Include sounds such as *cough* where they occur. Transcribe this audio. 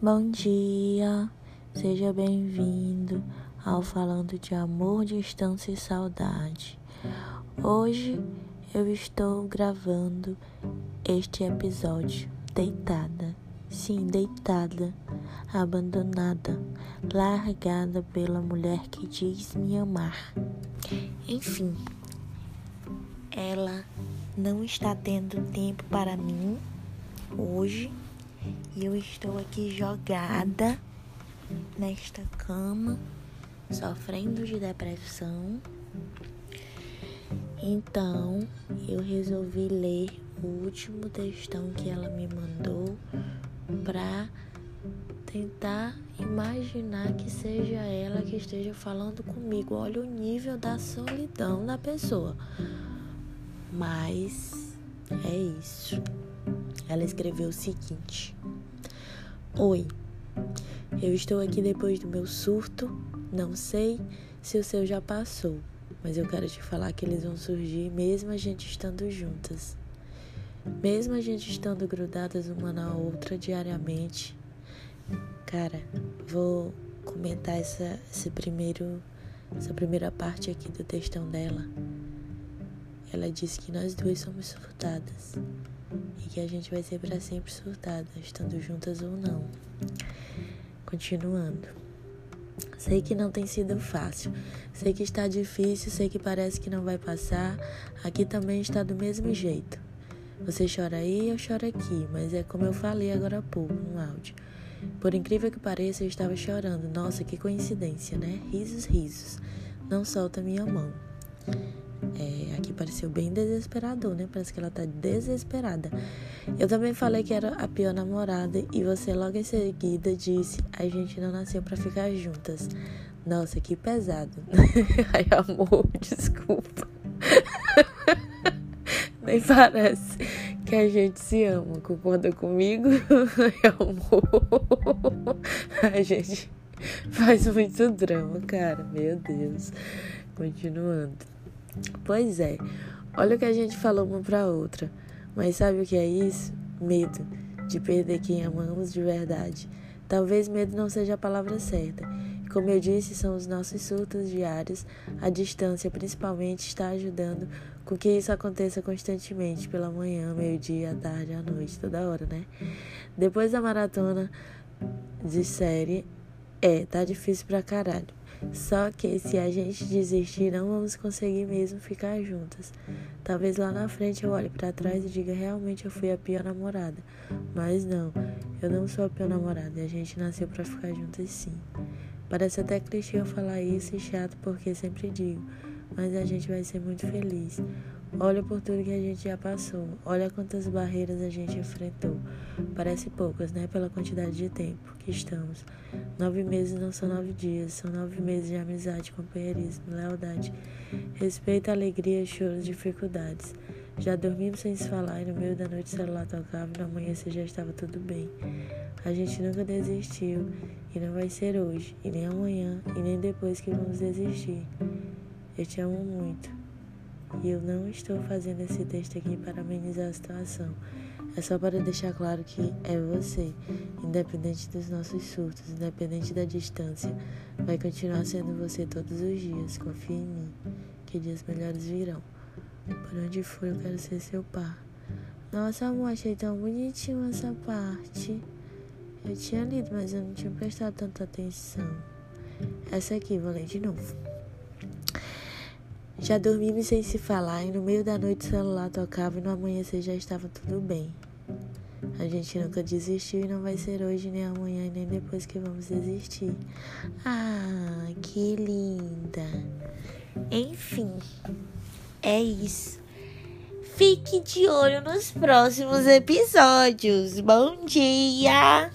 Bom dia, seja bem-vindo ao Falando de Amor, Distância e Saudade. Hoje eu estou gravando este episódio deitada, sim, deitada, abandonada, largada pela mulher que diz me amar. Enfim, ela não está tendo tempo para mim hoje e eu estou aqui jogada nesta cama, sofrendo de depressão. Então, eu resolvi ler o último textão que ela me mandou para tentar imaginar que seja ela que esteja falando comigo. Olha o nível da solidão da pessoa. Mas é isso. Ela escreveu o seguinte: Oi, eu estou aqui depois do meu surto. Não sei se o seu já passou, mas eu quero te falar que eles vão surgir mesmo a gente estando juntas. Mesmo a gente estando grudadas uma na outra diariamente. Cara, vou comentar essa, esse primeiro, essa primeira parte aqui do textão dela. Ela disse que nós duas somos surtadas e que a gente vai ser para sempre surtada, estando juntas ou não. Continuando. Sei que não tem sido fácil, sei que está difícil, sei que parece que não vai passar. Aqui também está do mesmo jeito. Você chora aí, eu choro aqui, mas é como eu falei agora há pouco no áudio. Por incrível que pareça, eu estava chorando. Nossa, que coincidência, né? Risos, risos. Não solta minha mão. É, aqui pareceu bem desesperador, né? Parece que ela tá desesperada. Eu também falei que era a pior namorada e você logo em seguida disse: a gente não nasceu para ficar juntas. Nossa, que pesado. *laughs* Ai, amor, *laughs* desculpa. *laughs* Nem parece que a gente se ama. Concorda comigo? Ai, amor. A gente faz muito drama, cara. Meu Deus. Continuando. Pois é, olha o que a gente falou uma para outra. Mas sabe o que é isso? Medo de perder quem amamos de verdade. Talvez medo não seja a palavra certa. Como eu disse, são os nossos surtos diários. A distância, principalmente, está ajudando com que isso aconteça constantemente, pela manhã, meio-dia, à tarde, à noite, toda hora, né? Depois da maratona de série, é, tá difícil pra caralho. Só que se a gente desistir, não vamos conseguir mesmo ficar juntas. Talvez lá na frente eu olhe para trás e diga realmente eu fui a pior namorada. Mas não, eu não sou a pior namorada e a gente nasceu para ficar juntas sim. Parece até clichê eu falar isso e chato porque sempre digo, mas a gente vai ser muito feliz. Olha por tudo que a gente já passou. Olha quantas barreiras a gente enfrentou. Parece poucas, né? Pela quantidade de tempo que estamos. Nove meses não são nove dias, são nove meses de amizade, companheirismo, lealdade, respeito, alegria, choros, dificuldades. Já dormimos sem se falar e no meio da noite o celular tocava e no amanhecer já estava tudo bem. A gente nunca desistiu e não vai ser hoje, e nem amanhã, e nem depois que vamos desistir. Eu te amo muito. E eu não estou fazendo esse texto aqui para amenizar a situação. É só para deixar claro que é você, independente dos nossos surtos, independente da distância, vai continuar sendo você todos os dias. Confie em mim, que dias melhores virão. Por onde for, eu quero ser seu par. Nossa, amor, achei tão bonitinho essa parte. Eu tinha lido, mas eu não tinha prestado tanta atenção. Essa aqui, vou ler de novo. Já dormimos sem se falar e no meio da noite o celular tocava e no amanhecer já estava tudo bem. A gente nunca desistiu e não vai ser hoje, nem amanhã e nem depois que vamos desistir. Ah, que linda! Enfim, é isso. Fique de olho nos próximos episódios. Bom dia!